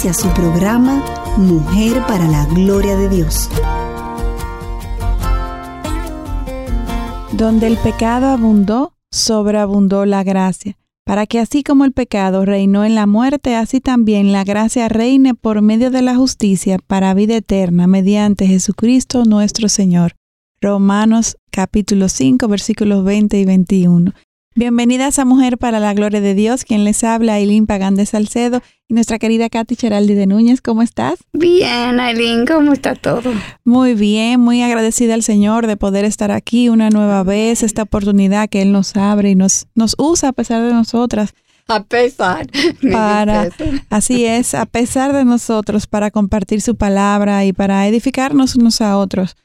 Inicia su programa Mujer para la Gloria de Dios. Donde el pecado abundó, sobreabundó la gracia, para que así como el pecado reinó en la muerte, así también la gracia reine por medio de la justicia para vida eterna mediante Jesucristo nuestro Señor. Romanos capítulo 5 versículos 20 y 21. Bienvenidas a Mujer para la Gloria de Dios, quien les habla, Aileen Pagán de Salcedo y nuestra querida Katy Cheraldi de Núñez. ¿Cómo estás? Bien, Aileen, ¿cómo está todo? Muy bien, muy agradecida al Señor de poder estar aquí una nueva vez, esta oportunidad que Él nos abre y nos, nos usa a pesar de nosotras. A pesar. Para, así es, a pesar de nosotros, para compartir su palabra y para edificarnos unos a otros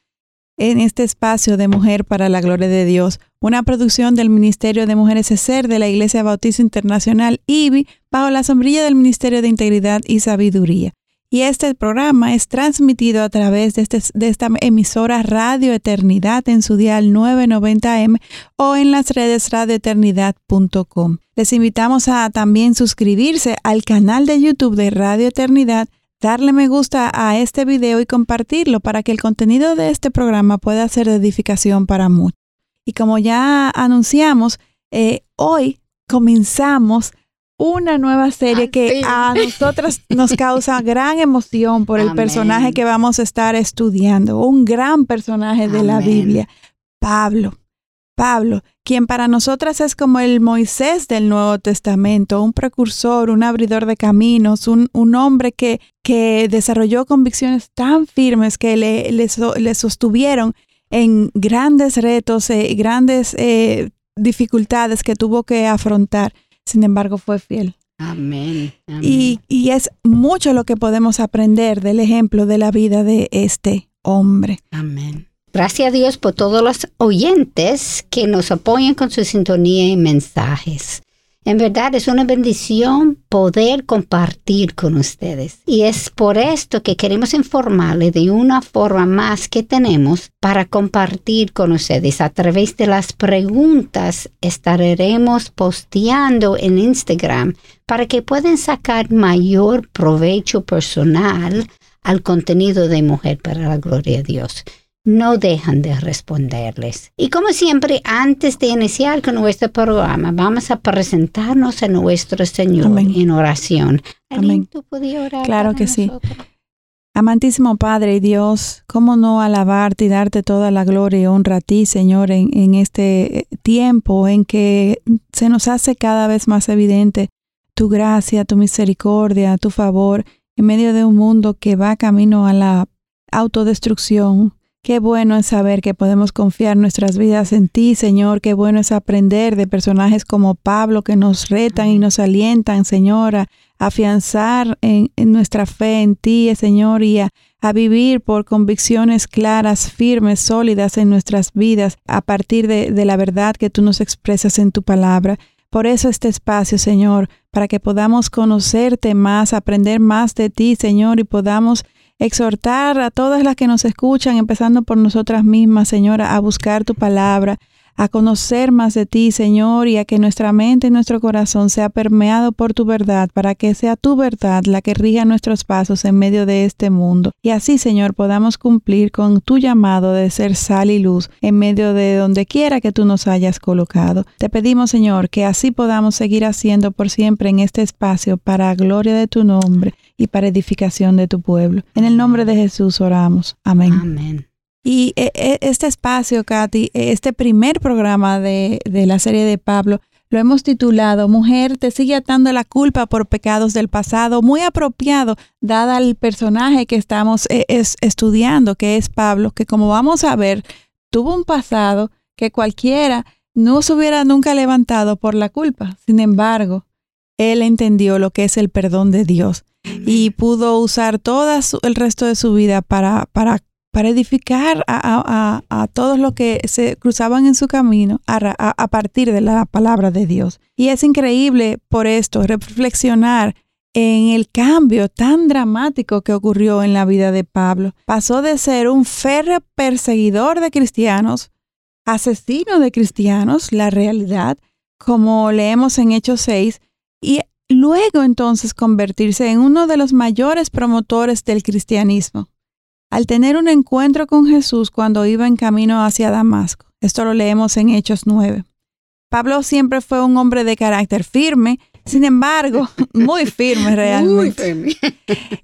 en este espacio de Mujer para la Gloria de Dios, una producción del Ministerio de Mujeres ESER de la Iglesia Bautista Internacional IBI bajo la sombrilla del Ministerio de Integridad y Sabiduría. Y este programa es transmitido a través de, este, esta emisora Radio Eternidad en su dial 990M o en las redes radioeternidad.com. Les invitamos a también suscribirse al canal de YouTube de Radio Eternidad darle me gusta a este video y compartirlo para que el contenido de este programa pueda ser de edificación para muchos. Y como ya anunciamos, eh, hoy comenzamos una nueva serie que a nosotros nos causa gran emoción por el personaje que vamos a estar estudiando, un gran personaje de la Biblia, Pablo. Pablo, quien para nosotras es como el Moisés del Nuevo Testamento, un precursor, un abridor de caminos, un, hombre que, que, desarrolló convicciones tan firmes que le, le, sostuvieron en grandes retos, eh, grandes eh, dificultades que tuvo que afrontar. Sin embargo, fue fiel. Amén. Y, y es mucho lo que podemos aprender del ejemplo de la vida de este hombre. Amén. Gracias a Dios por todos los oyentes que nos apoyan con su sintonía y mensajes. En verdad es una bendición poder compartir con ustedes. Y es por esto que queremos informarles de una forma más que tenemos para compartir con ustedes. A través de las preguntas estaremos posteando en Instagram para que puedan sacar mayor provecho personal al contenido de Mujer para la Gloria de Dios no dejan de responderles. Y como siempre, antes de iniciar con nuestro programa, vamos a presentarnos a nuestro Señor en oración. Amén. ¿Tú orar claro que sí. Amantísimo Padre y Dios, ¿cómo no alabarte y darte toda la gloria y honra a ti, Señor, en, en este tiempo en que se nos hace cada vez más evidente tu gracia, tu misericordia, tu favor, en medio de un mundo que va camino a la autodestrucción, Qué bueno es saber que podemos confiar nuestras vidas en ti, Señor. Qué bueno es aprender de personajes como Pablo que nos retan y nos alientan, Señor, a afianzar en, nuestra fe en ti, Señor, y a, vivir por convicciones claras, firmes, sólidas en nuestras vidas a partir de, de la verdad que tú nos expresas en tu palabra. Por eso este espacio, Señor, para que podamos conocerte más, aprender más de ti, Señor, y podamos exhortar a todas las que nos escuchan, empezando por nosotras mismas, Señora, a buscar tu palabra, a conocer más de ti, Señor, y a que nuestra mente y nuestro corazón sea permeado por tu verdad, para que sea tu verdad la que rija nuestros pasos en medio de este mundo. Y así, Señor, podamos cumplir con tu llamado de ser sal y luz en medio de donde quiera que tú nos hayas colocado. Te pedimos, Señor, que así podamos seguir haciendo por siempre en este espacio para gloria de tu nombre y para edificación de tu pueblo. En el nombre de Jesús oramos. Amén. Amén. Y eh, eh, este espacio, Katy, este primer programa de, la serie de Pablo, lo hemos titulado Mujer te sigue atando la culpa por pecados del pasado, muy apropiado, dada el personaje que estamos eh, estudiando, que es Pablo, que como vamos a ver, tuvo un pasado que cualquiera no se hubiera nunca levantado por la culpa. Sin embargo, él entendió lo que es el perdón de Dios y pudo usar todo el resto de su vida para, para, para edificar a, a, todos los que se cruzaban en su camino a, partir de la palabra de Dios. Y es increíble por esto reflexionar en el cambio tan dramático que ocurrió en la vida de Pablo. Pasó de ser un férreo perseguidor de cristianos, asesino de cristianos, la realidad, como leemos en Hechos 6, y luego entonces convertirse en uno de los mayores promotores del cristianismo, al tener un encuentro con Jesús cuando iba en camino hacia Damasco. Esto lo leemos en Hechos 9. Pablo siempre fue un hombre de carácter firme, sin embargo, muy firme realmente. Muy firme.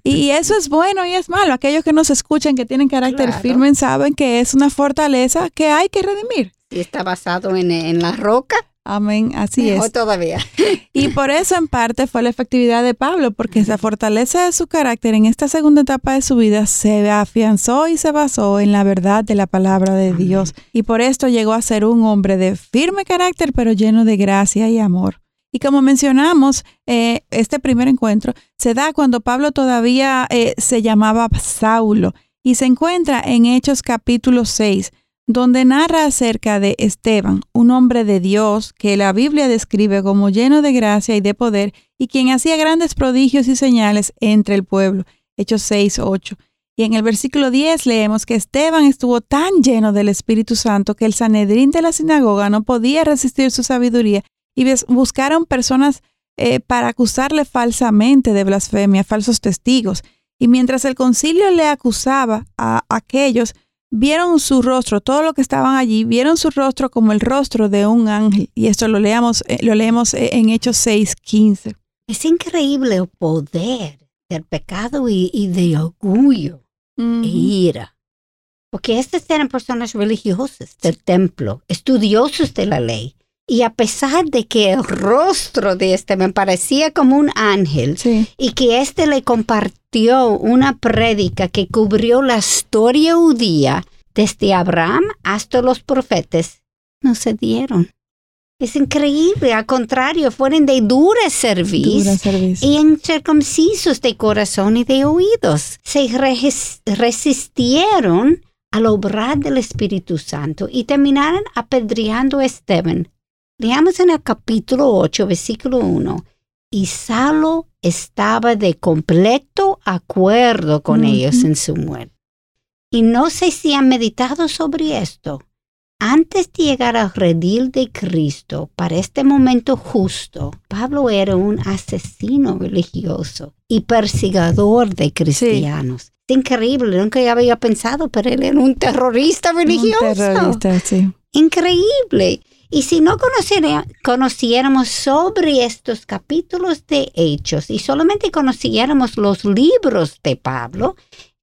y eso es bueno y es malo. Aquellos que nos escuchan que tienen carácter firme saben que es una fortaleza que hay que redimir. Y está basado en, en la roca Amén, así es. todavía. Y por eso en parte fue la efectividad de Pablo, porque esa fortaleza de su carácter en esta segunda etapa de su vida se afianzó y se basó en la verdad de la palabra de Dios. Y por esto llegó a ser un hombre de firme carácter, pero lleno de gracia y amor. Y como mencionamos, eh, este primer encuentro se da cuando Pablo todavía eh, se llamaba Saulo y se encuentra en Hechos capítulo 6 donde narra acerca de Esteban, un hombre de Dios que la Biblia describe como lleno de gracia y de poder y quien hacía grandes prodigios y señales entre el pueblo. Hechos 6, 8. Y en el versículo 10 leemos que Esteban estuvo tan lleno del Espíritu Santo que el Sanedrín de la sinagoga no podía resistir su sabiduría y buscaron personas eh, para acusarle falsamente de blasfemia, falsos testigos. Y mientras el concilio le acusaba a aquellos, vieron su rostro, todo lo que estaban allí, vieron su rostro como el rostro de un ángel. Y esto lo leemos, eh, lo leemos eh, en Hechos 6, 15. Es increíble el poder del pecado y, de orgullo e ira. Porque estas eran personas religiosas del templo, estudiosos de la ley. Y a pesar de que el rostro de este me parecía como un ángel y que este le una prédica que cubrió la historia judía desde Abraham hasta los profetas, no se dieron. Es increíble, al contrario, fueron de dura servicio y incircuncisos de corazón y de oídos. Se resistieron al obrar del Espíritu Santo y terminaron apedreando a Esteban Leamos en el capítulo 8, versículo 1. Y Salo estaba de completo acuerdo con ellos en su muerte. Y no sé si han meditado sobre esto. Antes de llegar al redil de Cristo, para este momento justo, Pablo era un asesino religioso y perseguidor de cristianos. Es increíble, nunca había pensado, pero él era un terrorista religioso. Un terrorista, sí. Increíble. Y si no conociéramos sobre estos capítulos de Hechos y solamente conociéramos los libros de Pablo,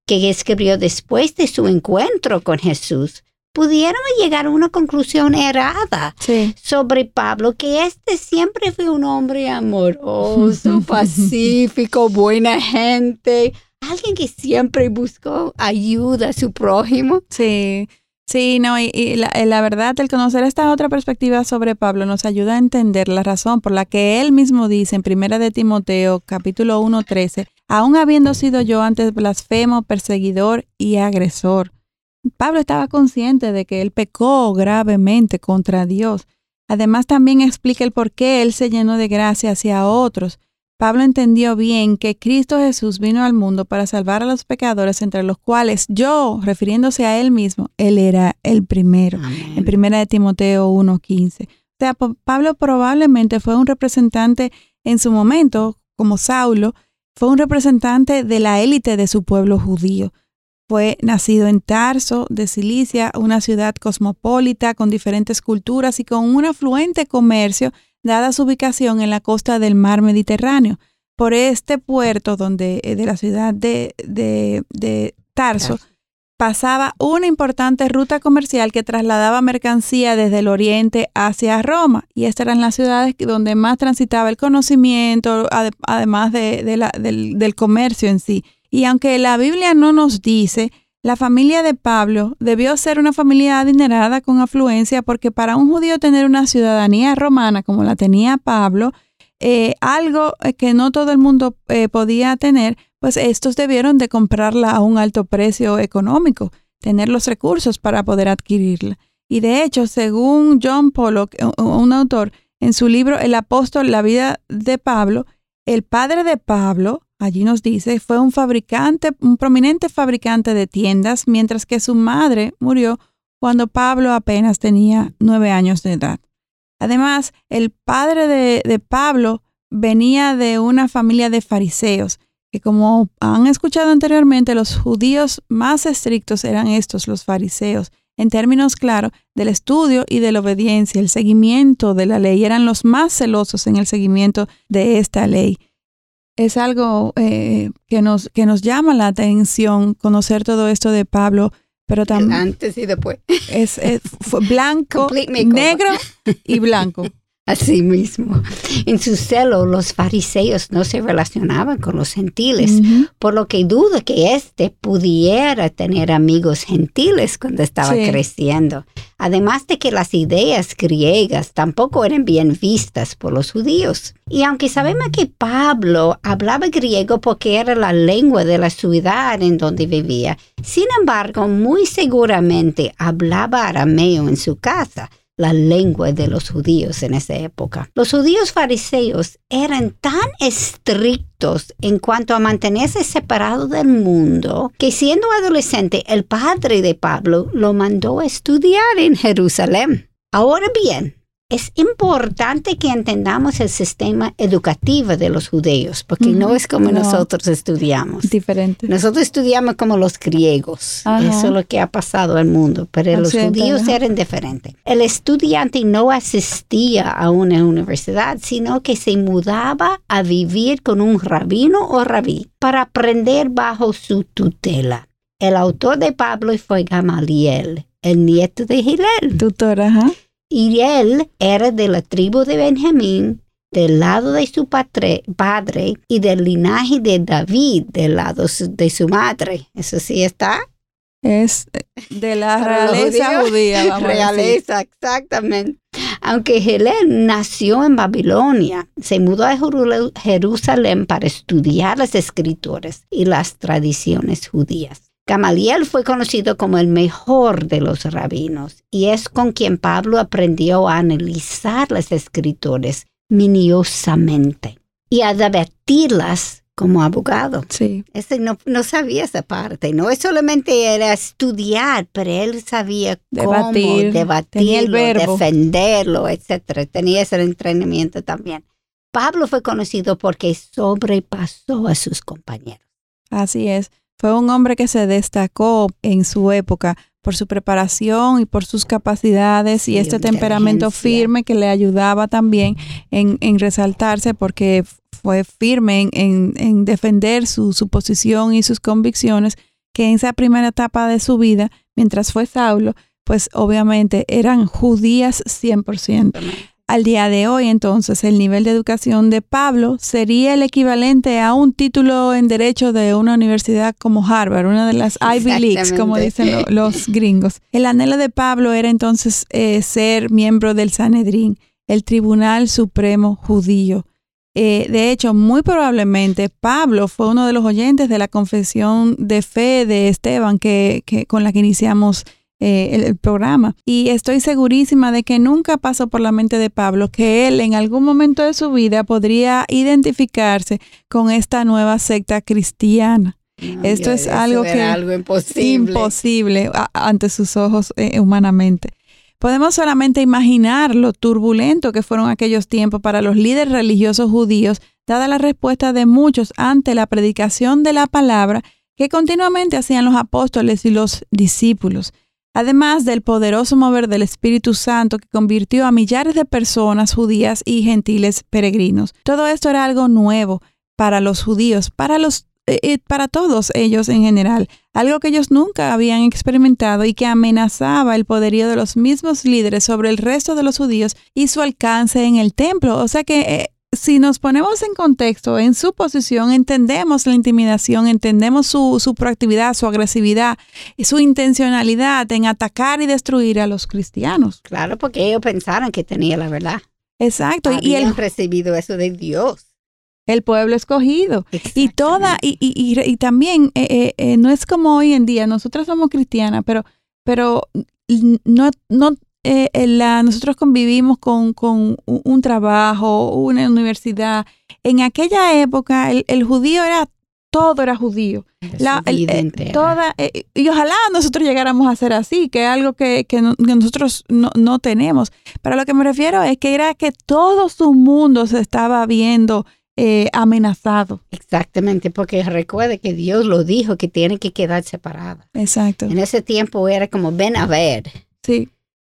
que escribió después de su encuentro con Jesús, pudiéramos llegar a una conclusión errada sobre Pablo, que este siempre fue un hombre amoroso, pacífico, buena gente, alguien que siempre buscó ayuda a su prójimo. Sí. Sí, no, y, eh, la, verdad, el conocer esta otra perspectiva sobre Pablo nos ayuda a entender la razón por la que él mismo dice en Primera de Timoteo, capítulo 1, 13, aún habiendo sido yo antes blasfemo, perseguidor y agresor. Pablo estaba consciente de que él pecó gravemente contra Dios. Además, también explica el por qué él se llenó de gracia hacia otros Pablo entendió bien que Cristo Jesús vino al mundo para salvar a los pecadores, entre los cuales yo, refiriéndose a él mismo, él era el primero. En primera de Timoteo 1:15. O sea, Pablo probablemente fue un representante en su momento, como Saulo, fue un representante de la élite de su pueblo judío. Fue nacido en Tarso, de Cilicia, una ciudad cosmopolita con diferentes culturas y con un afluente comercio dada su ubicación en la costa del mar Mediterráneo. Por este puerto donde, eh, de la ciudad de, de, Tarso pasaba una importante ruta comercial que trasladaba mercancía desde el oriente hacia Roma. Y estas eran las ciudades donde más transitaba el conocimiento, además de, del, del comercio en sí. Y aunque la Biblia no nos dice la familia de Pablo debió ser una familia adinerada con afluencia porque para un judío tener una ciudadanía romana como la tenía Pablo eh, algo eh, que no todo el mundo eh, podía tener, pues estos debieron de comprarla a un alto precio económico, tener los recursos para poder adquirirla. Y de hecho, según John Pollock, un autor, en su libro El apóstol, la vida de Pablo, el padre de Pablo, allí nos dice, fue un fabricante, un prominente fabricante de tiendas, mientras que su madre murió cuando Pablo apenas tenía nueve años de edad. Además, el padre de, Pablo venía de una familia de fariseos, que como han escuchado anteriormente, los judíos más estrictos eran estos, los fariseos, en términos claros del estudio y de la obediencia, el seguimiento de la ley, eran los más celosos en el seguimiento de esta ley. Es algo eh, que, nos, que nos llama la atención conocer todo esto de Pablo, pero también... Antes y después. Es, blanco, negro y blanco. Así mismo. En su celo, los fariseos no se relacionaban con los gentiles, por lo que dudo que éste pudiera tener amigos gentiles cuando estaba creciendo. Además de que las ideas griegas tampoco eran bien vistas por los judíos. Y aunque sabemos que Pablo hablaba griego porque era la lengua de la ciudad en donde vivía, sin embargo, muy seguramente hablaba arameo en su casa la lengua de los judíos en esa época. Los judíos fariseos eran tan estrictos en cuanto a mantenerse separado del mundo que siendo adolescente el padre de Pablo lo mandó a estudiar en Jerusalén. Ahora bien, es importante que entendamos el sistema educativo de los judíos, porque no es como nosotros estudiamos. Diferente. Nosotros estudiamos como los griegos. Eso es lo que ha pasado al mundo, pero los judíos eran diferentes. El estudiante no asistía a una universidad, sino que se mudaba a vivir con un rabino o rabí para aprender bajo su tutela. El autor de Pablo fue Gamaliel, el nieto de Gilel. Tutor, ajá y él era de la tribu de Benjamín, del lado de su padre, y del linaje de David, del lado de su madre. ¿Eso sí está? Es de la realeza judía. Vamos realeza, exactamente. Aunque Helen nació en Babilonia, se mudó a Jerusalén para estudiar las escrituras y las tradiciones judías. Gamaliel fue conocido como el mejor de los rabinos y es con quien Pablo aprendió a analizar las escrituras minuciosamente y a debatirlas como abogado. Sí. Ese no, no, sabía esa parte, no es solamente era estudiar, pero él sabía Debatir, cómo debatirlo, defenderlo, etcétera. Tenía ese entrenamiento también. Pablo fue conocido porque sobrepasó a sus compañeros. Así es. Fue un hombre que se destacó en su época por su preparación y por sus capacidades y este temperamento firme que le ayudaba también en, resaltarse porque fue firme en, defender su, su, posición y sus convicciones que en esa primera etapa de su vida, mientras fue Saulo, pues obviamente eran judías 100%. Al día de hoy, entonces, el nivel de educación de Pablo sería el equivalente a un título en derecho de una universidad como Harvard, una de las Ivy Leagues, como dicen los gringos. El anhelo de Pablo era entonces eh, ser miembro del Sanedrín, el Tribunal Supremo Judío. Eh, de hecho, muy probablemente Pablo fue uno de los oyentes de la confesión de fe de Esteban que, que con la que iniciamos eh, el, programa. Y estoy segurísima de que nunca pasó por la mente de Pablo que él en algún momento de su vida podría identificarse con esta nueva secta cristiana. Esto es algo que algo imposible, imposible ante sus ojos eh, humanamente. Podemos solamente imaginar lo turbulento que fueron aquellos tiempos para los líderes religiosos judíos, dada la respuesta de muchos ante la predicación de la palabra que continuamente hacían los apóstoles y los discípulos además del poderoso mover del Espíritu Santo que convirtió a millares de personas judías y gentiles peregrinos. Todo esto era algo nuevo para los judíos, para los eh, eh, para todos ellos en general, algo que ellos nunca habían experimentado y que amenazaba el poderío de los mismos líderes sobre el resto de los judíos y su alcance en el templo. O sea que eh, si nos ponemos en contexto, en su posición, entendemos la intimidación, entendemos su, su proactividad, su agresividad, y su intencionalidad en atacar y destruir a los cristianos. Claro, porque ellos pensaron que tenía la verdad. Exacto. y el recibido eso de Dios. El pueblo escogido. Y toda, y, y, y, también eh, eh, eh, no es como hoy en día, nosotros somos cristianas, pero, pero no, no la, nosotros convivimos con, con, un trabajo, una universidad. En aquella época el, el judío era todo era judío. La, toda, y ojalá nosotros llegáramos a ser así, que es algo que, que, nosotros no, no, tenemos. Pero lo que me refiero es que era que todo su mundo se estaba viendo eh, amenazado. Exactamente, porque recuerde que Dios lo dijo que tiene que quedar separada. Exacto. En ese tiempo era como ven a ver. Sí.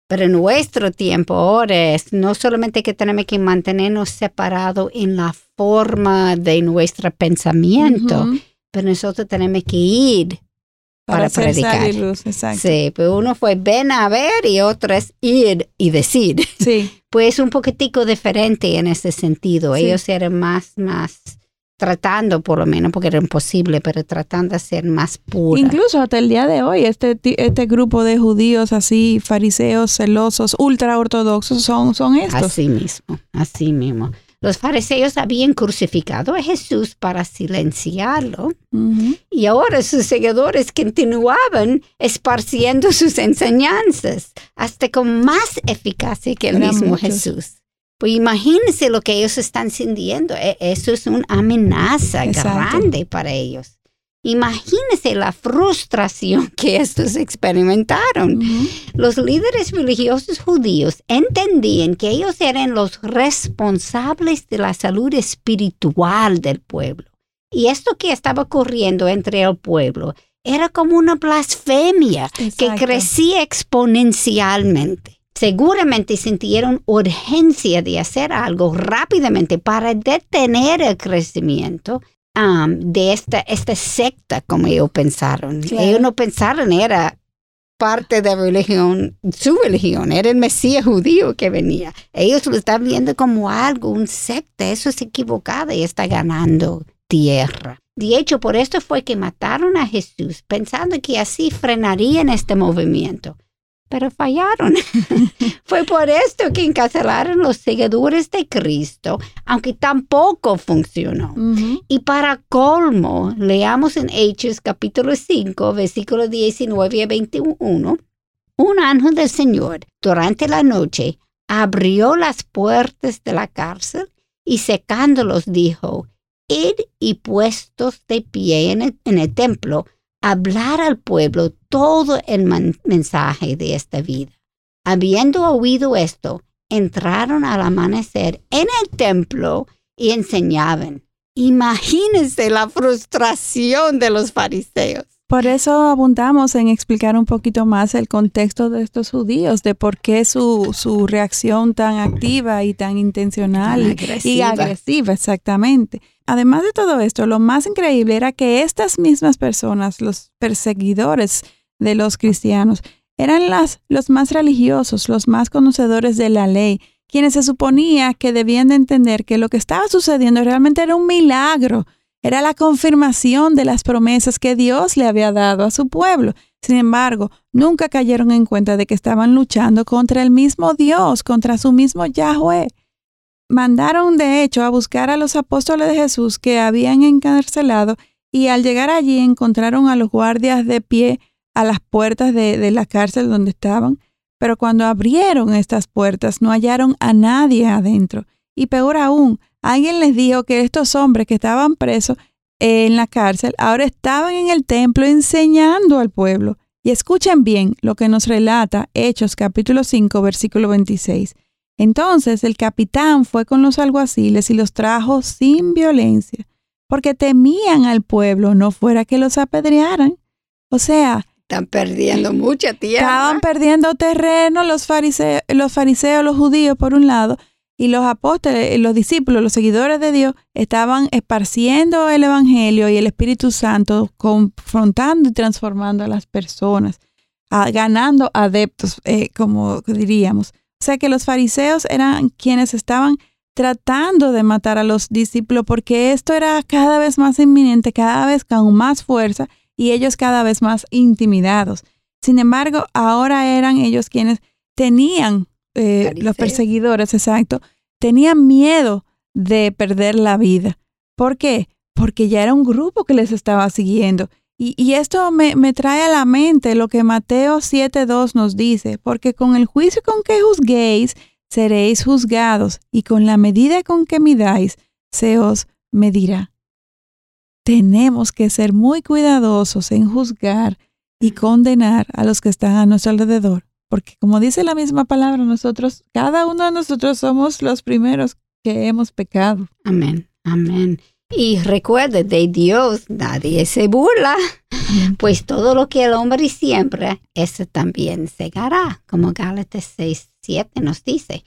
Pero en nuestro tiempo ahora es no solamente que tenemos que mantenernos separados en la forma de nuestro pensamiento, pero nosotros tenemos que ir para, predicar. Sí, pues uno fue ven a ver y otro es ir y decir. Sí. Pues un poquitico diferente en ese sentido. Ellos eran más, más tratando, por lo menos, porque era imposible, pero tratando de ser más puros. Incluso hasta el día de hoy, este, este grupo de judíos así, fariseos, celosos, ultra ortodoxos, son, son estos. Así mismo, así mismo. Los fariseos habían crucificado a Jesús para silenciarlo y ahora sus seguidores continuaban esparciendo sus enseñanzas hasta con más eficacia que el mismo Jesús. Pues imagínense lo que ellos están sintiendo. E, eso es una amenaza grande para ellos. Imagínense la frustración que estos experimentaron. Los líderes religiosos judíos entendían que ellos eran los responsables de la salud espiritual del pueblo. Y esto que estaba ocurriendo entre el pueblo era como una blasfemia que crecía exponencialmente. Seguramente sintieron urgencia de hacer algo rápidamente para detener el crecimiento de esta, esta secta, como ellos pensaron. Ellos no pensaron era parte de religión, su religión, era el Mesías judío que venía. Ellos lo están viendo como algo, un secta, eso es equivocado y está ganando tierra. De hecho, por esto fue que mataron a Jesús, pensando que así frenarían este movimiento pero fallaron. Fue por esto que encarcelaron los seguidores de Cristo, aunque tampoco funcionó. Y para colmo, leamos en Hechos capítulo 5, versículos 19 a 21, un ángel del Señor durante la noche abrió las puertas de la cárcel y secándolos dijo, id y puestos de pie en el templo, hablar al pueblo todo el mensaje de esta vida. Habiendo oído esto, entraron al amanecer en el templo y enseñaban. Imagínense la frustración de los fariseos. Por eso abundamos en explicar un poquito más el contexto de estos judíos, de por qué su, su reacción tan activa y tan intencional y agresiva, exactamente. Además de todo esto, lo más increíble era que estas mismas personas, los perseguidores de los cristianos, eran las, los más religiosos, los más conocedores de la ley, quienes se suponía que debían de entender que lo que estaba sucediendo realmente era un milagro, era la confirmación de las promesas que Dios le había dado a su pueblo. Sin embargo, nunca cayeron en cuenta de que estaban luchando contra el mismo Dios, contra su mismo Yahweh mandaron de hecho a buscar a los apóstoles de Jesús que habían encarcelado y al llegar allí encontraron a los guardias de pie a las puertas de, la cárcel donde estaban, pero cuando abrieron estas puertas no hallaron a nadie adentro. Y peor aún, alguien les dijo que estos hombres que estaban presos en la cárcel ahora estaban en el templo enseñando al pueblo. Y escuchen bien lo que nos relata Hechos capítulo 5 versículo 26. Entonces el capitán fue con los alguaciles y los trajo sin violencia, porque temían al pueblo, no fuera que los apedrearan. O sea, están perdiendo mucha tierra. Estaban perdiendo terreno los fariseos, los fariseos, los judíos por un lado, y los apóstoles, los discípulos, los seguidores de Dios, estaban esparciendo el Evangelio y el Espíritu Santo, confrontando y transformando a las personas, ganando adeptos, eh, como diríamos. O sea que los fariseos eran quienes estaban tratando de matar a los discípulos porque esto era cada vez más inminente, cada vez con más fuerza y ellos cada vez más intimidados. Sin embargo, ahora eran ellos quienes tenían, eh, los perseguidores, exacto, tenían miedo de perder la vida. ¿Por qué? Porque ya era un grupo que les estaba siguiendo. Y, esto me, me, trae a la mente lo que Mateo 7.2 nos dice, porque con el juicio con que juzguéis, seréis juzgados, y con la medida con que midáis, se os medirá. Tenemos que ser muy cuidadosos en juzgar y condenar a los que están a nuestro alrededor, porque como dice la misma palabra, nosotros, cada uno de nosotros somos los primeros que hemos pecado. Amén, amén. Y recuerde, de Dios nadie se burla, pues todo lo que el hombre siembra, ese también segará, como Gálatas 6, 7 nos dice.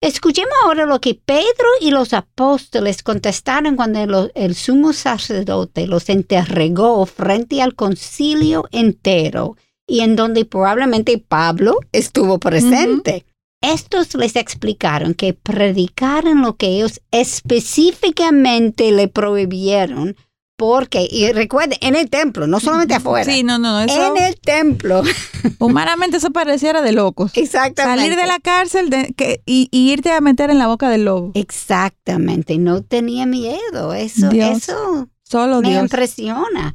Escuchemos ahora lo que Pedro y los apóstoles contestaron cuando el, sumo sacerdote los entregó frente al concilio entero y en donde probablemente Pablo estuvo presente. Estos les explicaron que predicaran lo que ellos específicamente le prohibieron porque, y recuerden, en el templo, no solamente afuera. Sí, no, no, En el templo. Humanamente eso pareciera de locos. Exactamente. Salir de la cárcel y, irte a meter en la boca del lobo. Exactamente. No tenía miedo. Eso, eso Solo me Dios. impresiona.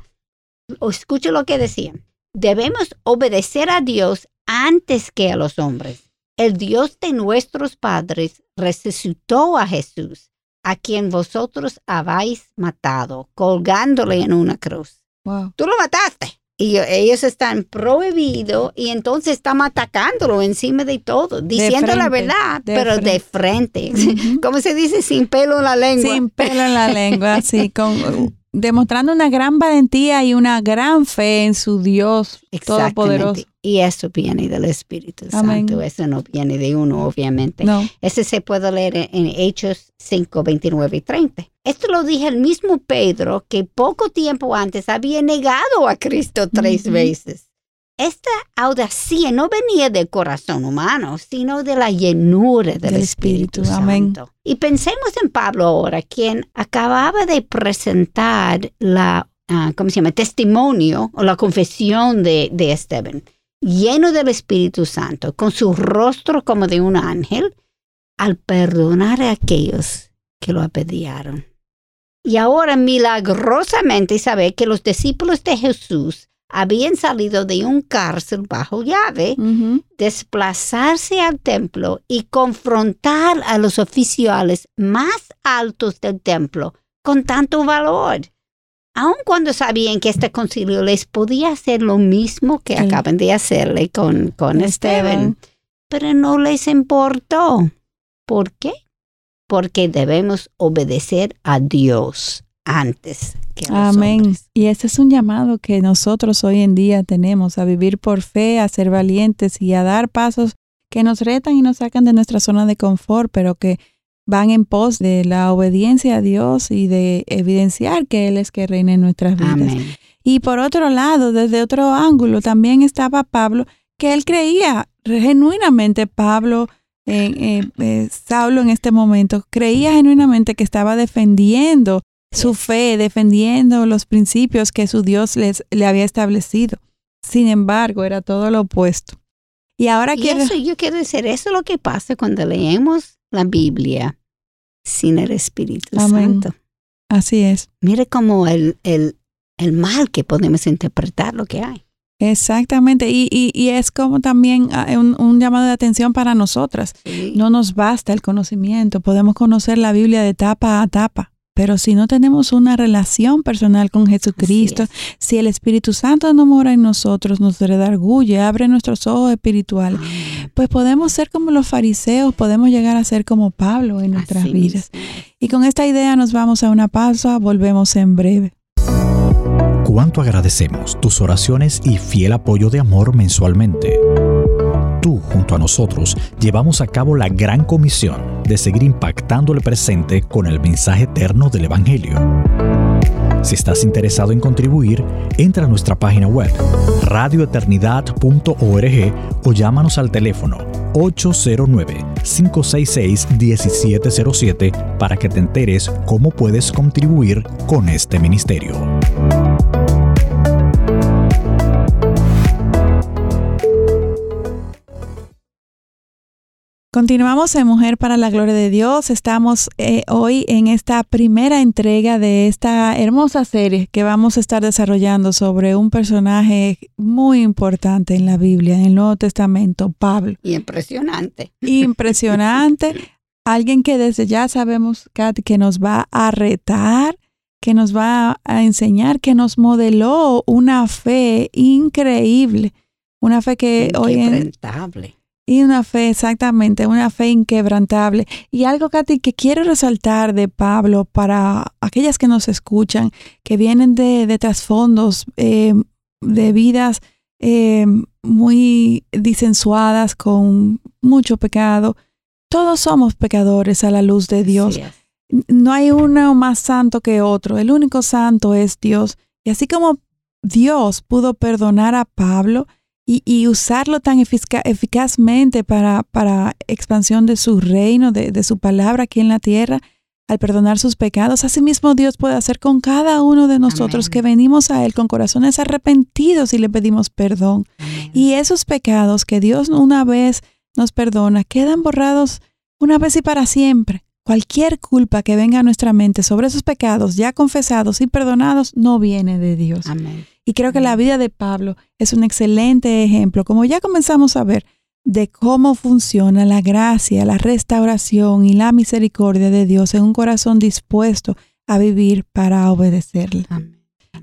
Escuche lo que decían. Debemos obedecer a Dios antes que a los hombres. El Dios de nuestros padres resucitó a Jesús a quien vosotros habéis matado, colgándole en una cruz. Tú lo mataste. Y ellos están prohibidos y entonces están atacándolo encima de todo, diciendo la verdad, pero de frente. ¿Cómo se dice? Sin pelo en la lengua. Sin pelo en la lengua, sí, con, demostrando una gran valentía y una gran fe en su Dios todopoderoso. Y eso viene del Espíritu Santo, eso no viene de uno, obviamente. No. Ese se puede leer en Hechos 5, 29 y 30. Esto lo dije el mismo Pedro que poco tiempo antes había negado a Cristo tres veces. Esta audacia no venía del corazón humano, sino de la llenura del, Espíritu, Santo. Y pensemos en Pablo ahora, quien acababa de presentar la, uh, ¿cómo se llama?, testimonio o la confesión de, de Esteban, lleno del Espíritu Santo, con su rostro como de un ángel, al perdonar a aquellos que lo apedrearon. Y ahora milagrosamente sabe que los discípulos de Jesús habían salido de un cárcel bajo llave, desplazarse al templo y confrontar a los oficiales más altos del templo con tanto valor. Aun cuando sabían que este concilio les podía hacer lo mismo que acaban de hacerle con, con Esteban, pero no les importó. ¿Por qué? Porque debemos obedecer a Dios antes que a Amén. Y ese es un llamado que nosotros hoy en día tenemos a vivir por fe, a ser valientes y a dar pasos que nos retan y nos sacan de nuestra zona de confort, pero que van en pos de la obediencia a Dios y de evidenciar que Él es que reina en nuestras vidas. Amén. Y por otro lado, desde otro ángulo, también estaba Pablo, que él creía genuinamente, Pablo, en eh, Saulo en este momento, creía genuinamente que estaba defendiendo su fe, defendiendo los principios que su Dios les, le había establecido. Sin embargo, era todo lo opuesto. Y ahora quiero... Eso, yo quiero decir, eso es lo que pasa cuando leemos la Biblia sin el Espíritu Santo. Así es. Mire cómo el, el, el, mal que podemos interpretar lo que hay. Exactamente, y, y, es como también ah, un, un, llamado de atención para nosotras. No nos basta el conocimiento, podemos conocer la Biblia de tapa a tapa. Pero si no tenemos una relación personal con Jesucristo, si el Espíritu Santo no mora en nosotros, nos redarguye, abre nuestros ojos espirituales, pues podemos ser como los fariseos, podemos llegar a ser como Pablo en nuestras vidas. Y con esta idea nos vamos a una pausa, volvemos en breve. Cuánto agradecemos tus oraciones y fiel apoyo de amor mensualmente tú junto a nosotros llevamos a cabo la gran comisión de seguir impactando el presente con el mensaje eterno del Evangelio. Si estás interesado en contribuir, entra a nuestra página web radioeternidad.org o llámanos al teléfono 809-566-1707 para que te enteres cómo puedes contribuir con este ministerio. Continuamos en Mujer para la Gloria de Dios. Estamos eh, hoy en esta primera entrega de esta hermosa serie que vamos a estar desarrollando sobre un personaje muy importante en la Biblia, en el Nuevo Testamento, Pablo. impresionante. Impresionante. Alguien que desde ya sabemos, Kat, que nos va a retar, que nos va a enseñar, que nos modeló una fe increíble. Una fe que hoy en, y una fe, exactamente, una fe inquebrantable. Y algo, Katy, que quiero resaltar de Pablo para aquellas que nos escuchan, que vienen de, trasfondos, eh, de vidas eh, muy disensuadas, con mucho pecado. Todos somos pecadores a la luz de Dios. No hay uno más santo que otro. El único santo es Dios. Y así como Dios pudo perdonar a Pablo, y, usarlo tan eficazmente para, para expansión de su reino, de, su palabra aquí en la tierra, al perdonar sus pecados. Asimismo, Dios puede hacer con cada uno de nosotros que venimos a Él con corazones arrepentidos y le pedimos perdón. Y esos pecados que Dios una vez nos perdona quedan borrados una vez y para siempre. Cualquier culpa que venga a nuestra mente sobre esos pecados ya confesados y perdonados no viene de Dios. Amén. Y creo que la vida de Pablo es un excelente ejemplo, como ya comenzamos a ver, de cómo funciona la gracia, la restauración y la misericordia de Dios en un corazón dispuesto a vivir para obedecerle.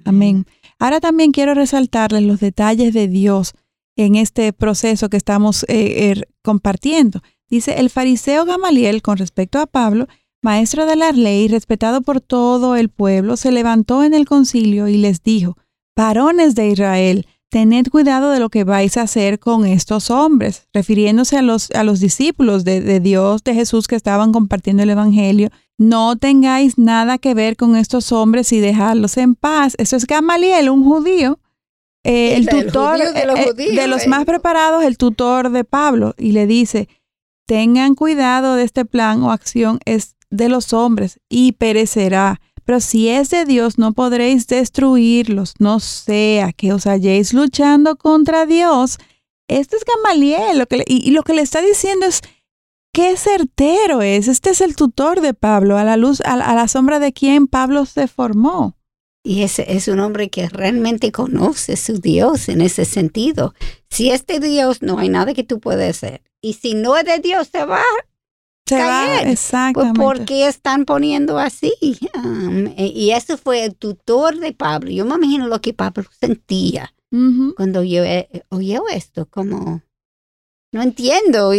Amén. Ahora también quiero resaltarles los detalles de Dios en este proceso que estamos eh, er, compartiendo. Dice, el fariseo Gamaliel, con respecto a Pablo, maestro de la ley, respetado por todo el pueblo, se levantó en el concilio y les dijo, varones de Israel, tened cuidado de lo que vais a hacer con estos hombres, refiriéndose a los, a los discípulos de, Dios, de Jesús que estaban compartiendo el Evangelio. No tengáis nada que ver con estos hombres y dejadlos en paz. Eso es Gamaliel, un judío, eh, el tutor de los, eh, de los más preparados, el tutor de Pablo, y le dice, tengan cuidado de este plan o acción, es de los hombres y perecerá pero si es de Dios, no podréis destruirlos, no sea que os halléis luchando contra Dios. Este es Gamaliel, lo que y, lo que le está diciendo es, qué certero es. Este es el tutor de Pablo, a la luz, a, la sombra de quien Pablo se formó. Y ese es un hombre que realmente conoce su Dios en ese sentido. Si es de Dios, no hay nada que tú puedas hacer. Y si no es de Dios, te va se va, pues, exactamente. ¿Por qué están poniendo así? Um, e, y eso fue el tutor de Pablo. Yo me imagino lo que Pablo sentía cuando yo, eh, oyó esto, como... No entiendo.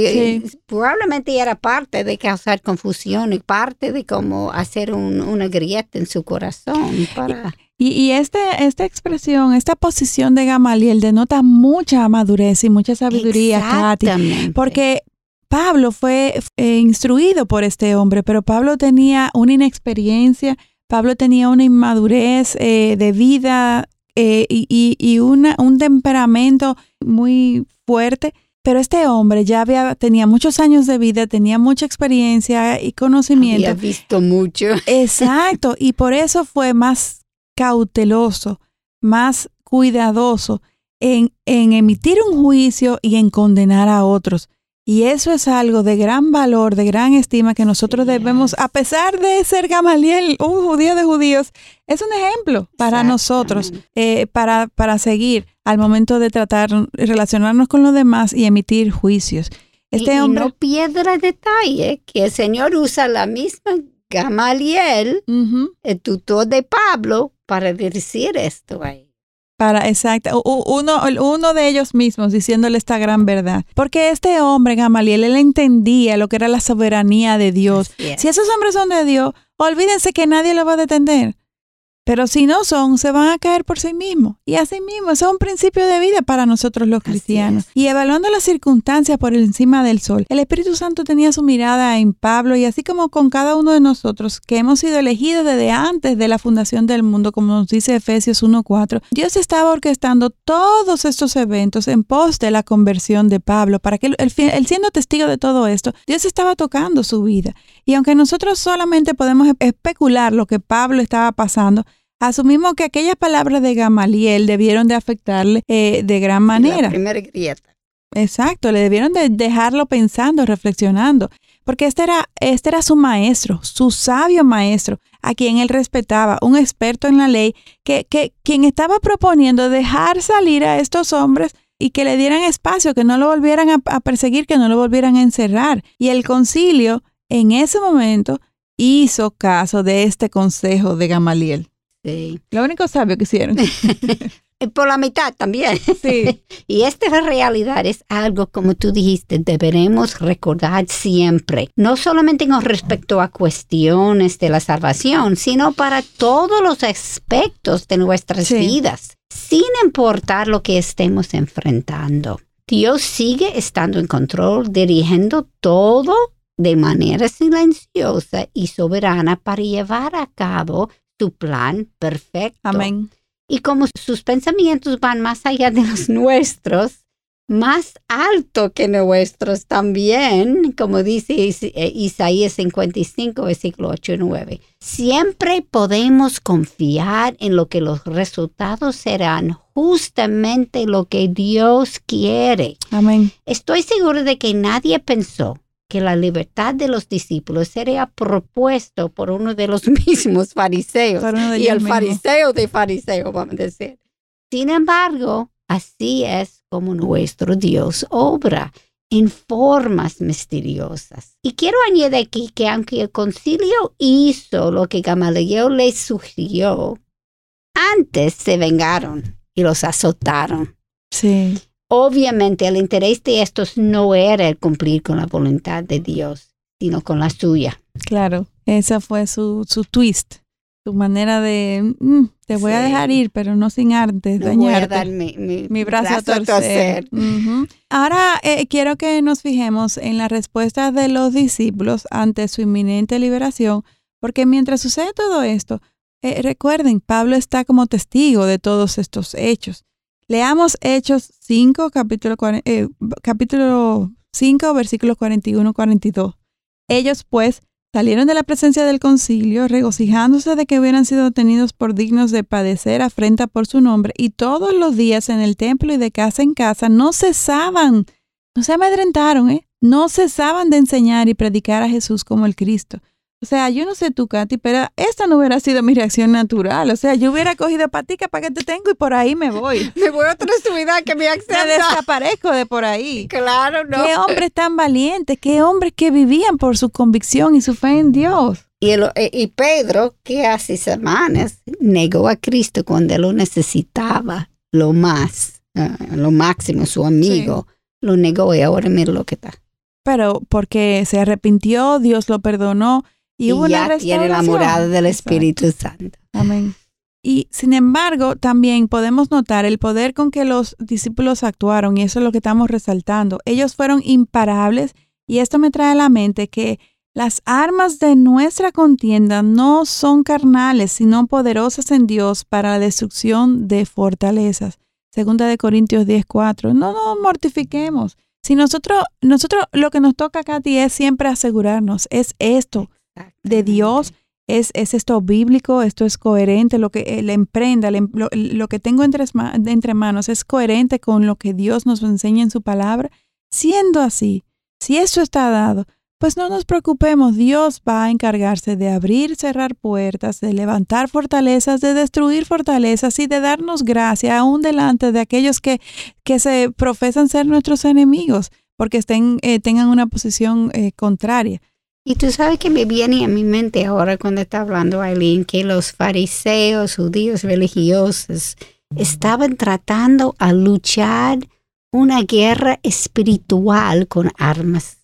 Probablemente era parte de causar confusión y parte de cómo hacer una grieta en su corazón para... Y, y este, esta expresión, esta posición de Gamaliel denota mucha madurez y mucha sabiduría, Katy. Porque Pablo fue eh, instruido por este hombre, pero Pablo tenía una inexperiencia, Pablo tenía una inmadurez eh, de vida eh, y, una, un temperamento muy fuerte. Pero este hombre ya había, tenía muchos años de vida, tenía mucha experiencia y conocimiento. Había visto mucho. Exacto, y por eso fue más cauteloso, más cuidadoso en, en emitir un juicio y en condenar a otros. Y eso es algo de gran valor, de gran estima que nosotros debemos, a pesar de ser Gamaliel, un judío de judíos, es un ejemplo para nosotros, eh, para, para seguir al momento de tratar, relacionarnos con los demás y emitir juicios. Este hombre, no piedra detalle que el Señor usa la misma Gamaliel, el tutor de Pablo, para decir esto ahí. Para, exacto, uno, uno de ellos mismos diciéndole esta gran verdad. Porque este hombre, Gamaliel, él entendía lo que era la soberanía de Dios. Si esos hombres son de Dios, olvídense que nadie lo va a detener. Pero si no son, se van a caer por sí mismos. Y así mismo, eso es un principio de vida para nosotros los cristianos. Y evaluando las circunstancias por encima del sol, el Espíritu Santo tenía su mirada en Pablo y así como con cada uno de nosotros que hemos sido elegidos desde antes de la fundación del mundo, como nos dice Efesios 1.4, Dios estaba orquestando todos estos eventos en pos de la conversión de Pablo, para que él, él siendo testigo de todo esto, Dios estaba tocando su vida. Y aunque nosotros solamente podemos especular lo que Pablo estaba pasando, Asumimos que aquellas palabras de Gamaliel debieron de afectarle eh, de gran manera. La primera grieta. Exacto, le debieron de dejarlo pensando, reflexionando, porque este era, este era su maestro, su sabio maestro, a quien él respetaba, un experto en la ley, que, que quien estaba proponiendo dejar salir a estos hombres y que le dieran espacio, que no lo volvieran a, perseguir, que no lo volvieran a encerrar. Y el concilio en ese momento hizo caso de este consejo de Gamaliel. Sí. Lo único sabio que hicieron. Por la mitad también. Sí. y esta realidad es algo, como tú dijiste, deberemos recordar siempre, no solamente con respecto a cuestiones de la salvación, sino para todos los aspectos de nuestras vidas, sin importar lo que estemos enfrentando. Dios sigue estando en control, dirigiendo todo de manera silenciosa y soberana para llevar a cabo su plan perfecto. Amén. Y como sus pensamientos van más allá de los nuestros, más alto que nuestros también, como dice eh, Isaías 55, versículo 8 y 9. Siempre podemos confiar en lo que los resultados serán justamente lo que Dios quiere. Amén. Estoy seguro de que nadie pensó que la libertad de los discípulos sería propuesto por uno de los mismos fariseos y el fariseo de fariseo, vamos a decir. Sin embargo, así es como nuestro Dios obra en formas misteriosas. Y quiero añadir aquí que aunque el concilio hizo lo que Gamaliel les sugirió, antes se vengaron y los azotaron. Sí. Obviamente el interés de estos no era el cumplir con la voluntad de Dios, sino con la suya. Claro, esa fue su, su twist, su manera de, mm, te voy a dejar ir, pero no sin antes dañarte. mi, brazo, a torcer. Ahora eh, quiero que nos fijemos en la respuesta de los discípulos ante su inminente liberación, porque mientras sucede todo esto, eh, recuerden, Pablo está como testigo de todos estos hechos. Leamos Hechos 5, capítulo, eh, capítulo 5, versículos 41-42. Ellos pues salieron de la presencia del concilio, regocijándose de que hubieran sido tenidos por dignos de padecer afrenta por su nombre, y todos los días en el templo y de casa en casa no cesaban, no se amedrentaron, ¿eh? no cesaban de enseñar y predicar a Jesús como el Cristo. O sea, yo no sé tú, Katy, pero esta no hubiera sido mi reacción natural. O sea, yo hubiera cogido patica para que te tengo y por ahí me voy. me voy a otra ciudad que me acceda. Me desaparezco de por ahí. Claro, no. Qué hombres tan valientes, qué hombres que vivían por su convicción y su fe en Dios. Y, eh, y Pedro, que hace semanas negó a Cristo cuando lo necesitaba, lo más, eh, lo máximo, su amigo, lo negó y ahora mira lo que está. Pero porque se arrepintió, Dios lo perdonó y, hubo ya tiene la morada del Espíritu Santo. Amén. Y sin embargo, también podemos notar el poder con que los discípulos actuaron, y eso es lo que estamos resaltando. Ellos fueron imparables, y esto me trae a la mente que las armas de nuestra contienda no son carnales, sino poderosas en Dios para la destrucción de fortalezas. Segunda de Corintios 10:4. No nos mortifiquemos. Si nosotros, nosotros lo que nos toca, Katy, es siempre asegurarnos, es esto, de Dios. Es, es, esto bíblico, esto es coherente, lo que eh, le emprenda, lo, que tengo entre, entre manos es coherente con lo que Dios nos enseña en su palabra. Siendo así, si eso está dado, pues no nos preocupemos, Dios va a encargarse de abrir, cerrar puertas, de levantar fortalezas, de destruir fortalezas y de darnos gracia aún delante de aquellos que, que se profesan ser nuestros enemigos, porque estén, eh, tengan una posición eh, contraria. Y tú sabes que me viene a mi mente ahora cuando está hablando Aileen que los fariseos, judíos religiosos, estaban tratando a luchar una guerra espiritual con armas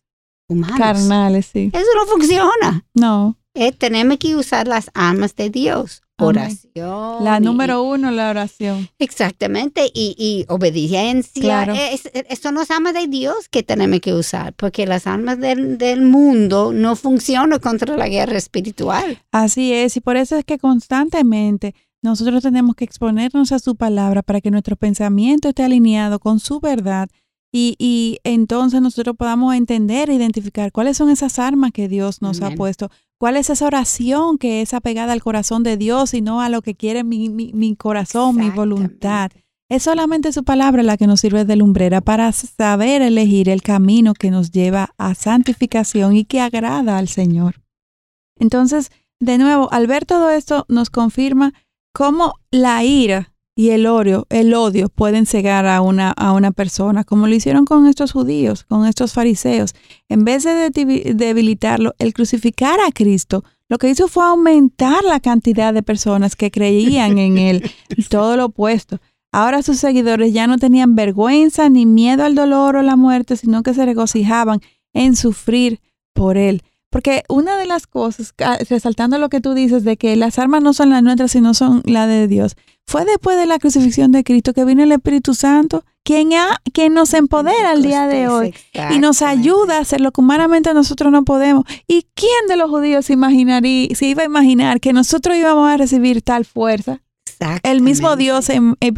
humanas. Carnales, sí. Eso no funciona. No. Eh, tenemos que usar las armas de Dios oración. La número uno, la oración. Exactamente, y, obediencia. Claro. eso no es armas de Dios que tenemos que usar, porque las armas del, del, mundo no funcionan contra la guerra espiritual. Así es, y por eso es que constantemente nosotros tenemos que exponernos a su palabra para que nuestro pensamiento esté alineado con su verdad. Y, y entonces nosotros podamos entender e identificar cuáles son esas armas que Dios nos ha puesto ¿Cuál es esa oración que es apegada al corazón de Dios y no a lo que quiere mi, mi, mi corazón, mi voluntad? Es solamente su palabra la que nos sirve de lumbrera para saber elegir el camino que nos lleva a santificación y que agrada al Señor. Entonces, de nuevo, al ver todo esto, nos confirma cómo la ira y el odio, el odio pueden cegar a una, a una persona, como lo hicieron con estos judíos, con estos fariseos. En vez de debilitarlo, el crucificar a Cristo lo que hizo fue aumentar la cantidad de personas que creían en él, todo lo opuesto. Ahora sus seguidores ya no tenían vergüenza ni miedo al dolor o la muerte, sino que se regocijaban en sufrir por él. Porque una de las cosas, resaltando lo que tú dices de que las armas no son las nuestras, sino son las de Dios, fue después de la crucifixión de Cristo que vino el Espíritu Santo, quien, ha, quien nos empodera al día de hoy y nos ayuda a hacer lo que humanamente nosotros no podemos. ¿Y quién de los judíos se, imaginaría, se iba a imaginar que nosotros íbamos a recibir tal fuerza? El mismo Dios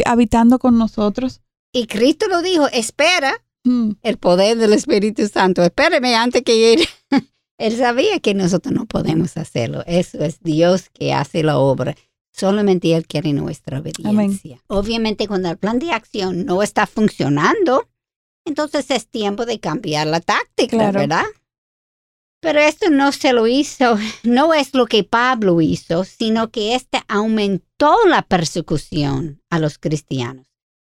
habitando con nosotros. Y Cristo lo dijo, espera mm. el poder del Espíritu Santo, espéreme antes que ir. Él sabía que nosotros no podemos hacerlo. Eso es Dios que hace la obra. Solamente Él quiere nuestra obediencia. Obviamente cuando el plan de acción no está funcionando, entonces es tiempo de cambiar la táctica, ¿verdad? Pero esto no se lo hizo, no es lo que Pablo hizo, sino que este aumentó la persecución a los cristianos.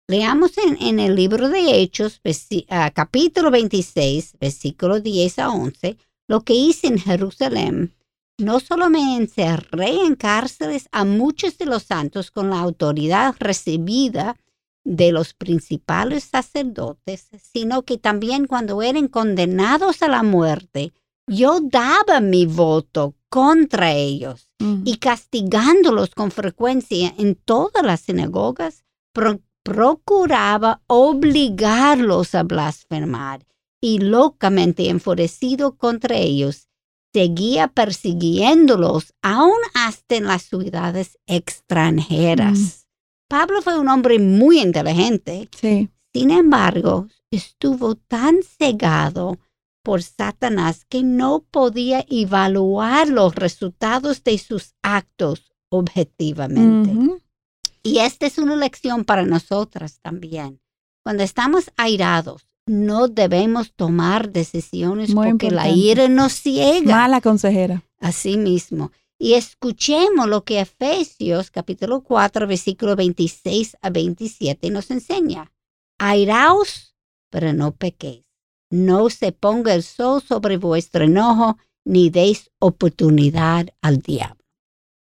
Leamos en, el libro de Hechos, ah, capítulo 26, versículo 10 a 11, lo que hice en Jerusalén. No solo me encerré en cárceles a muchos de los santos con la autoridad recibida de los principales sacerdotes, sino que también cuando eran condenados a la muerte, yo daba mi voto contra ellos mm. y castigándolos con frecuencia en todas las sinagogas, procuraba obligarlos a blasfemar y locamente enfurecido contra ellos, seguía persiguiéndolos aún hasta en las ciudades extranjeras. Mm. Pablo fue un hombre muy inteligente. Sin embargo, estuvo tan cegado por Satanás que no podía evaluar los resultados de sus actos objetivamente. Y esta es una lección para nosotras también. Cuando estamos airados, no debemos tomar decisiones porque la ira nos ciega. Mala consejera. Así mismo. Y escuchemos lo que Efesios capítulo 4, versículo 26 a 27 nos enseña. Airaos, pero no pequéis no se ponga el sol sobre vuestro enojo, ni deis oportunidad al diablo.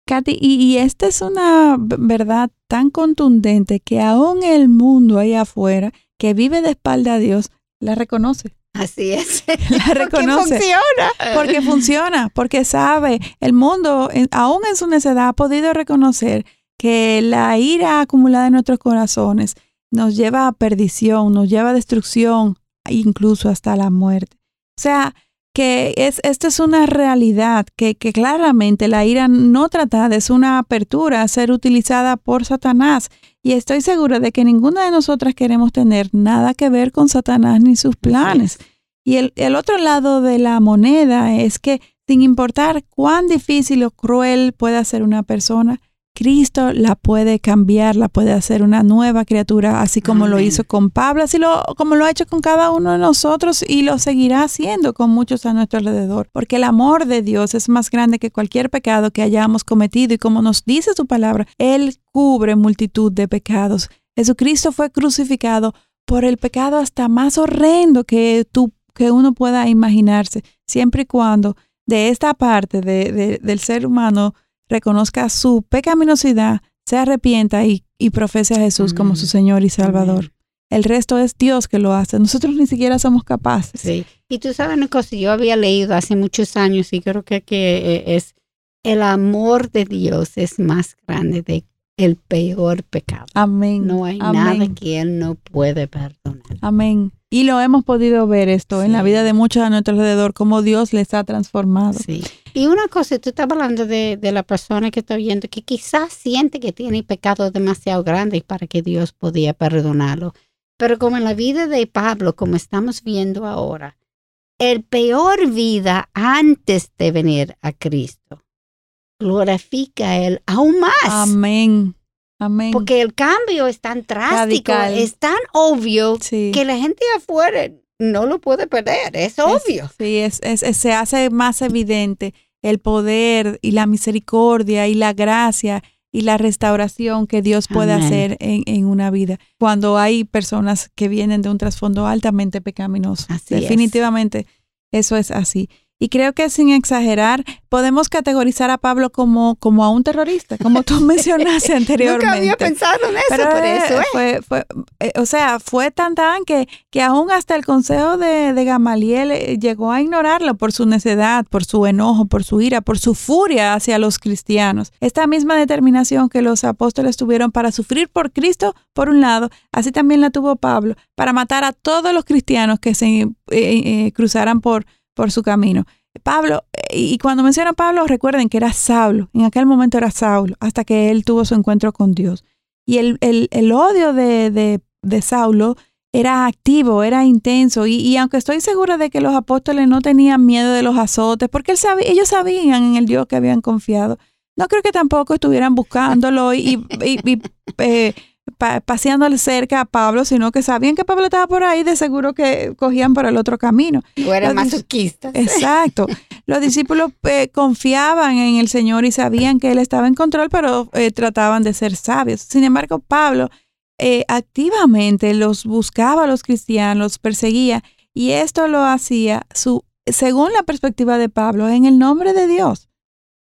Katy, y, esta es una verdad tan contundente que aún el mundo ahí afuera, que vive de espalda a Dios, la reconoce. Así es. La reconoce. Porque funciona. Porque funciona, porque sabe, el mundo, aún en su necedad, ha podido reconocer que la ira acumulada en nuestros corazones nos lleva a perdición, nos lleva a destrucción, incluso hasta la muerte. O sea, que es, esto es una realidad, que, que claramente la ira no tratada es una apertura a ser utilizada por Satanás. Y estoy segura de que ninguna de nosotras queremos tener nada que ver con Satanás ni sus planes. Y el, el otro lado de la moneda es que sin importar cuán difícil o cruel pueda ser una persona, Cristo la puede cambiar, la puede hacer una nueva criatura, así como lo hizo con Pablo, así lo, como lo ha hecho con cada uno de nosotros y lo seguirá haciendo con muchos a nuestro alrededor, porque el amor de Dios es más grande que cualquier pecado que hayamos cometido y como nos dice su palabra, Él cubre multitud de pecados. Jesucristo fue crucificado por el pecado hasta más horrendo que, tú, que uno pueda imaginarse, siempre y cuando de esta parte del ser humano reconozca su pecaminosidad, se arrepienta y, y profese a Jesús como su Señor y Salvador. El resto es Dios que lo hace. Nosotros ni siquiera somos capaces. Sí. Y tú sabes una cosa, yo había leído hace muchos años y creo que, que eh, es el amor de Dios es más grande de el peor pecado. Amén. No hay nada que Él no puede perdonar. Amén. Y lo hemos podido ver esto en la vida de muchos a nuestro alrededor, cómo Dios les ha transformado. Sí. Y una cosa, tú estás hablando de, la persona que está oyendo que quizás siente que tiene pecados demasiado grandes para que Dios podía perdonarlo. Pero como en la vida de Pablo, como estamos viendo ahora, el peor vida antes de venir a Cristo glorifica a Él aún más. Amén. Amén. Porque el cambio es tan drástico, es tan obvio que la gente afuera no lo puede perder, es obvio. sí, es, se hace más evidente el poder y la misericordia y la gracia y la restauración que Dios puede hacer en, en, una vida cuando hay personas que vienen de un trasfondo altamente pecaminoso. Definitivamente eso es así. Y creo que sin exagerar, podemos categorizar a Pablo como, como a un terrorista, como tú mencionaste anteriormente. Nunca había pensado en eso, por eso. Eh, fue, fue, eh, o sea, fue tan tan que, que aún hasta el consejo de, de Gamaliel eh, llegó a ignorarlo por su necedad, por su enojo, por su ira, por su furia hacia los cristianos. Esta misma determinación que los apóstoles tuvieron para sufrir por Cristo, por un lado, así también la tuvo Pablo, para matar a todos los cristianos que se cruzaran por por su camino. Pablo, y cuando menciona Pablo, recuerden que era Saulo, en aquel momento era Saulo, hasta que él tuvo su encuentro con Dios. Y el, el, odio de, de, de, Saulo era activo, era intenso, y, y, aunque estoy segura de que los apóstoles no tenían miedo de los azotes, porque ellos sabían en el Dios que habían confiado, no creo que tampoco estuvieran buscándolo y, y, eh, paseándole cerca a Pablo, sino que sabían que Pablo estaba por ahí, de seguro que cogían por el otro camino. O eran masoquistas. Exacto. Los discípulos eh, confiaban en el Señor y sabían que Él estaba en control, pero eh, trataban de ser sabios. Sin embargo, Pablo eh, activamente los buscaba a los cristianos, los perseguía, y esto lo hacía, su, según la perspectiva de Pablo, en el nombre de Dios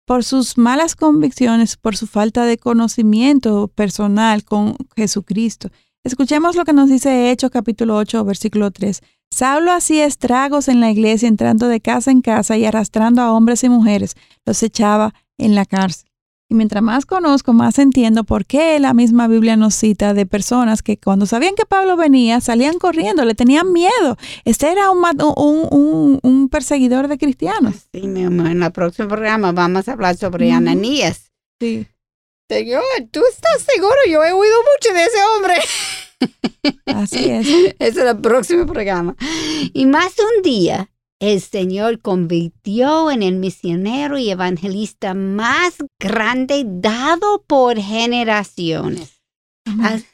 por sus malas convicciones, por su falta de conocimiento personal con Jesucristo. Escuchemos lo que nos dice Hechos capítulo 8, versículo 3. Saulo hacía estragos en la iglesia, entrando de casa en casa y arrastrando a hombres y mujeres, los echaba en la cárcel. Y mientras más conozco, más entiendo por qué la misma Biblia nos cita de personas que cuando sabían que Pablo venía, salían corriendo, le tenían miedo. Este era un, un, un, perseguidor de cristianos. Sí, mi amor, en el próximo programa vamos a hablar sobre Ananías. Sí. Señor, ¿tú estás seguro? Yo he oído mucho de ese hombre. Así es. Ese es el próximo programa. Y más un día, el Señor convirtió en el misionero y evangelista más grande dado por generaciones.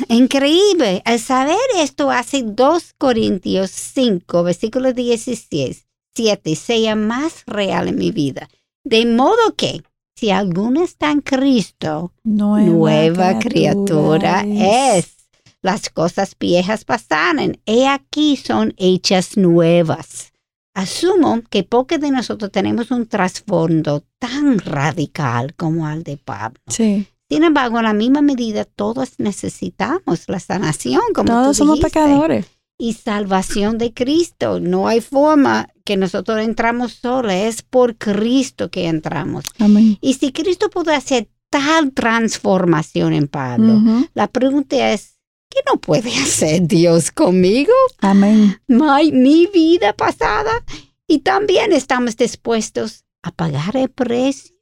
increíble. Al saber esto hace 2 Corintios 5, versículo 16, 7, sea más real en mi vida. De modo que, si alguno está en Cristo, nueva, criatura, es. Las cosas viejas pasaron, he aquí son hechas nuevas. Asumo que pocos de nosotros tenemos un trasfondo tan radical como el de Pablo. Sí. Sin embargo, en la misma medida, todos necesitamos la sanación, como Todos somos pecadores. Y salvación de Cristo. No hay forma que nosotros entramos solos, es por Cristo que entramos. Amén. Y si Cristo pudo hacer tal transformación en Pablo, la pregunta es, ¿qué no puede hacer Dios conmigo? Amén. Mi, mi vida pasada. Y también estamos dispuestos a pagar el precio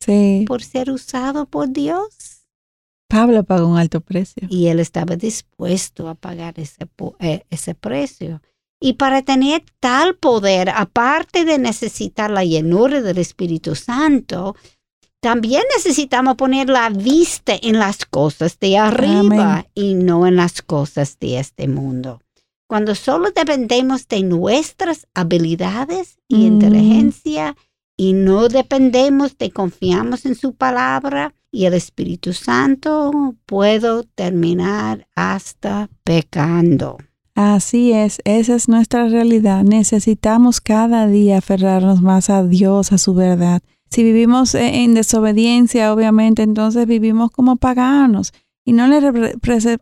por ser usado por Dios. Pablo pagó un alto precio. Y él estaba dispuesto a pagar ese, eh, ese precio. Y para tener tal poder, aparte de necesitar la llenura del Espíritu Santo, también necesitamos poner la vista en las cosas de arriba y no en las cosas de este mundo. Cuando solo dependemos de nuestras habilidades y mm. inteligencia y no dependemos de confiamos en su palabra y el Espíritu Santo, puedo terminar hasta pecando. Así es, esa es nuestra realidad. Necesitamos cada día aferrarnos más a Dios, a su verdad. Si vivimos e, en desobediencia, obviamente, entonces vivimos como paganos y no le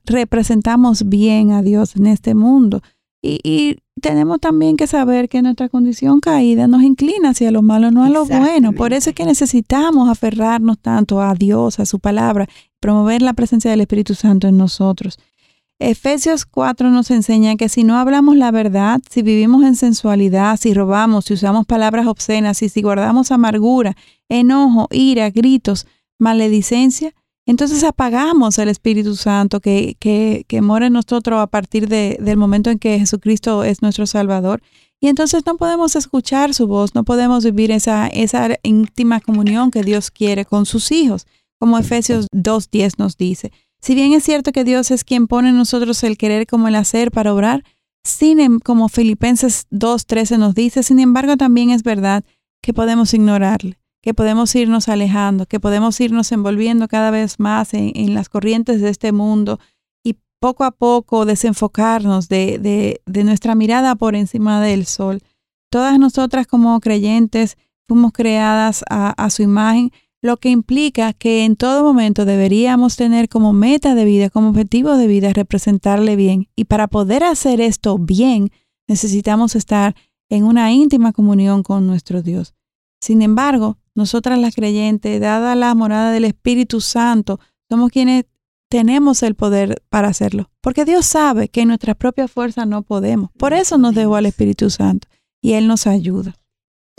representamos bien a Dios en este mundo. Y, tenemos también que saber que nuestra condición caída nos inclina hacia lo malo, no a lo bueno. Por eso es que necesitamos aferrarnos tanto a Dios, a su palabra, promover la presencia del Espíritu Santo en nosotros. Efesios 4 nos enseña que si no hablamos la verdad, si vivimos en sensualidad, si robamos, si usamos palabras obscenas, y si guardamos amargura, enojo, ira, gritos, maledicencia, entonces apagamos el Espíritu Santo que, que, que mora en nosotros a partir de, del momento en que Jesucristo es nuestro Salvador. Y entonces no podemos escuchar su voz, no podemos vivir esa, esa íntima comunión que Dios quiere con sus hijos, como Efesios 2.10 nos dice. Si bien es cierto que Dios es quien pone en nosotros el querer como el hacer para obrar, sin, em, como Filipenses 2.13 nos dice, sin embargo también es verdad que podemos ignorarle, que podemos irnos alejando, que podemos irnos envolviendo cada vez más en, las corrientes de este mundo y poco a poco desenfocarnos de, de nuestra mirada por encima del sol. Todas nosotras como creyentes fuimos creadas a, su imagen, lo que implica que en todo momento deberíamos tener como meta de vida, como objetivo de vida, representarle bien. Y para poder hacer esto bien, necesitamos estar en una íntima comunión con nuestro Dios. Sin embargo, nosotras las creyentes, dada la morada del Espíritu Santo, somos quienes tenemos el poder para hacerlo, porque Dios sabe que en nuestra propia fuerza no podemos. Por eso nos dejó al Espíritu Santo y Él nos ayuda.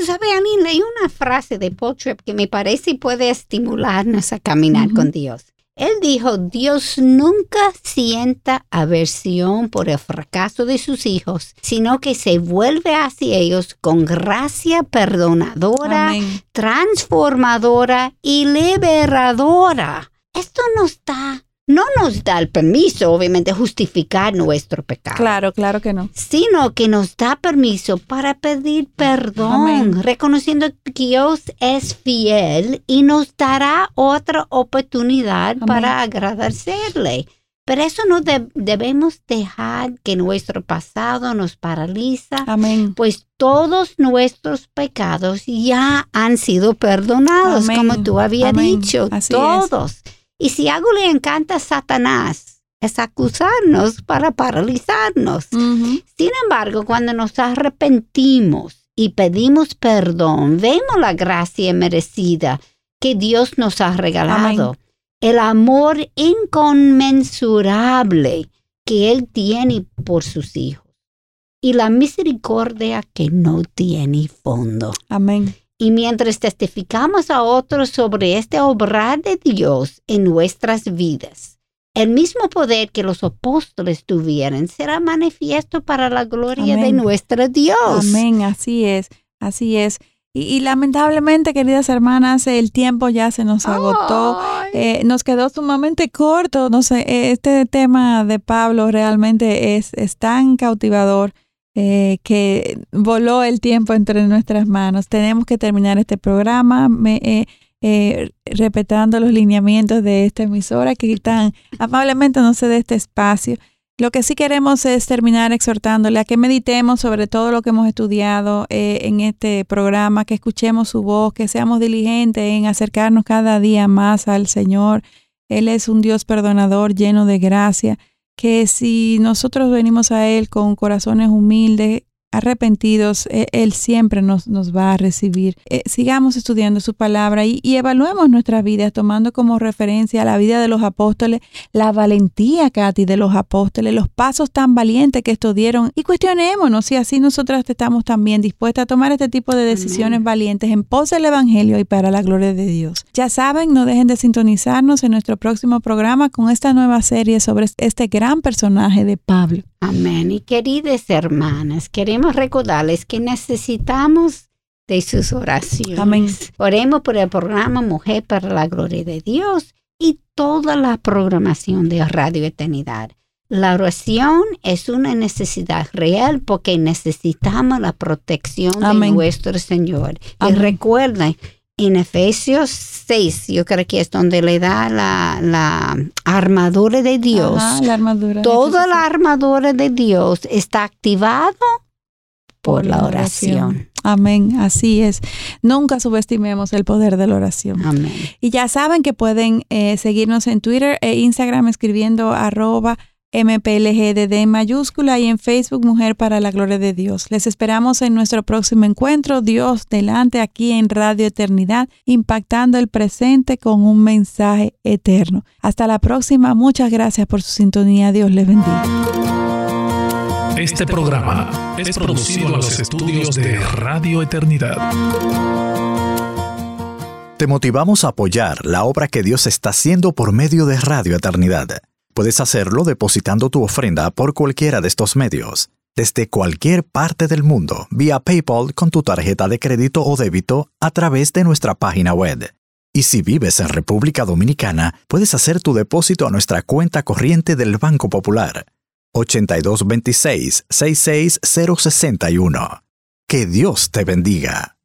¿Sabe, a mí leí una frase de Paul que me parece puede estimularnos a caminar con Dios. Él dijo, Dios nunca sienta aversión por el fracaso de sus hijos, sino que se vuelve hacia ellos con gracia perdonadora, transformadora y liberadora. Esto nos está no nos da el permiso, obviamente, justificar nuestro pecado. Claro, claro que no. Sino que nos da permiso para pedir perdón, reconociendo que Dios es fiel y nos dará otra oportunidad para agradecerle. Pero eso no debemos dejar que nuestro pasado nos paraliza, Amén. pues todos nuestros pecados ya han sido perdonados, como tú habías dicho, todos. Y si algo le encanta a Satanás, es acusarnos para paralizarnos. Sin embargo, cuando nos arrepentimos y pedimos perdón, vemos la gracia merecida que Dios nos ha regalado. El amor inconmensurable que Él tiene por sus hijos. Y la misericordia que no tiene fondo. Amén. Y mientras testificamos a otros sobre este obrar de Dios en nuestras vidas, el mismo poder que los apóstoles tuvieron será manifiesto para la gloria de nuestro Dios. Amén, así es, así es. Y, lamentablemente, queridas hermanas, el tiempo ya se nos agotó. Eh, nos quedó sumamente corto. No sé, este tema de Pablo realmente es, es tan cautivador. Eh, que voló el tiempo entre nuestras manos. Tenemos que terminar este programa me, eh, eh, respetando los lineamientos de esta emisora que tan amablemente nos cede este espacio. Lo que sí queremos es terminar exhortándole a que meditemos sobre todo lo que hemos estudiado en este programa, que escuchemos su voz, que seamos diligentes en acercarnos cada día más al Señor. Él es un Dios perdonador, lleno de gracia que si nosotros venimos a Él con corazones humildes, arrepentidos, e, Él siempre nos, nos va a recibir. Eh, sigamos estudiando su palabra y, evaluemos nuestras vidas tomando como referencia la vida de los apóstoles, la valentía, Katy, de los apóstoles, los pasos tan valientes que estos dieron y cuestionémonos si así nosotras estamos también dispuestas a tomar este tipo de decisiones valientes en pos del Evangelio y para la gloria de Dios. Ya saben, no dejen de sintonizarnos en nuestro próximo programa con esta nueva serie sobre este gran personaje de Pablo. Amén. Y queridas hermanas, queremos recordarles que necesitamos de sus oraciones. Amén. Oremos por el programa Mujer para la Gloria de Dios y toda la programación de Radio Eternidad. La oración es una necesidad real porque necesitamos la protección de nuestro Señor. Y recuerden, en Efesios 6, yo creo que es donde le da la, armadura de Dios. la armadura. Toda la armadura de Dios está activado por, la oración. Amén, así es. Nunca subestimemos el poder de la oración. Amén. Y ya saben que pueden eh, seguirnos en Twitter e Instagram escribiendo arroba MPLGDD en mayúscula y en Facebook Mujer para la Gloria de Dios. Les esperamos en nuestro próximo encuentro, Dios delante aquí en Radio Eternidad, impactando el presente con un mensaje eterno. Hasta la próxima, muchas gracias por su sintonía, Dios les bendiga. Este programa es producido en los estudios de Radio Eternidad. Te motivamos a apoyar la obra que Dios está haciendo por medio de Radio Eternidad. Puedes hacerlo depositando tu ofrenda por cualquiera de estos medios, desde cualquier parte del mundo, vía PayPal con tu tarjeta de crédito o débito a través de nuestra página web. Y si vives en República Dominicana, puedes hacer tu depósito a nuestra cuenta corriente del Banco Popular. 8226-66061. Que Dios te bendiga.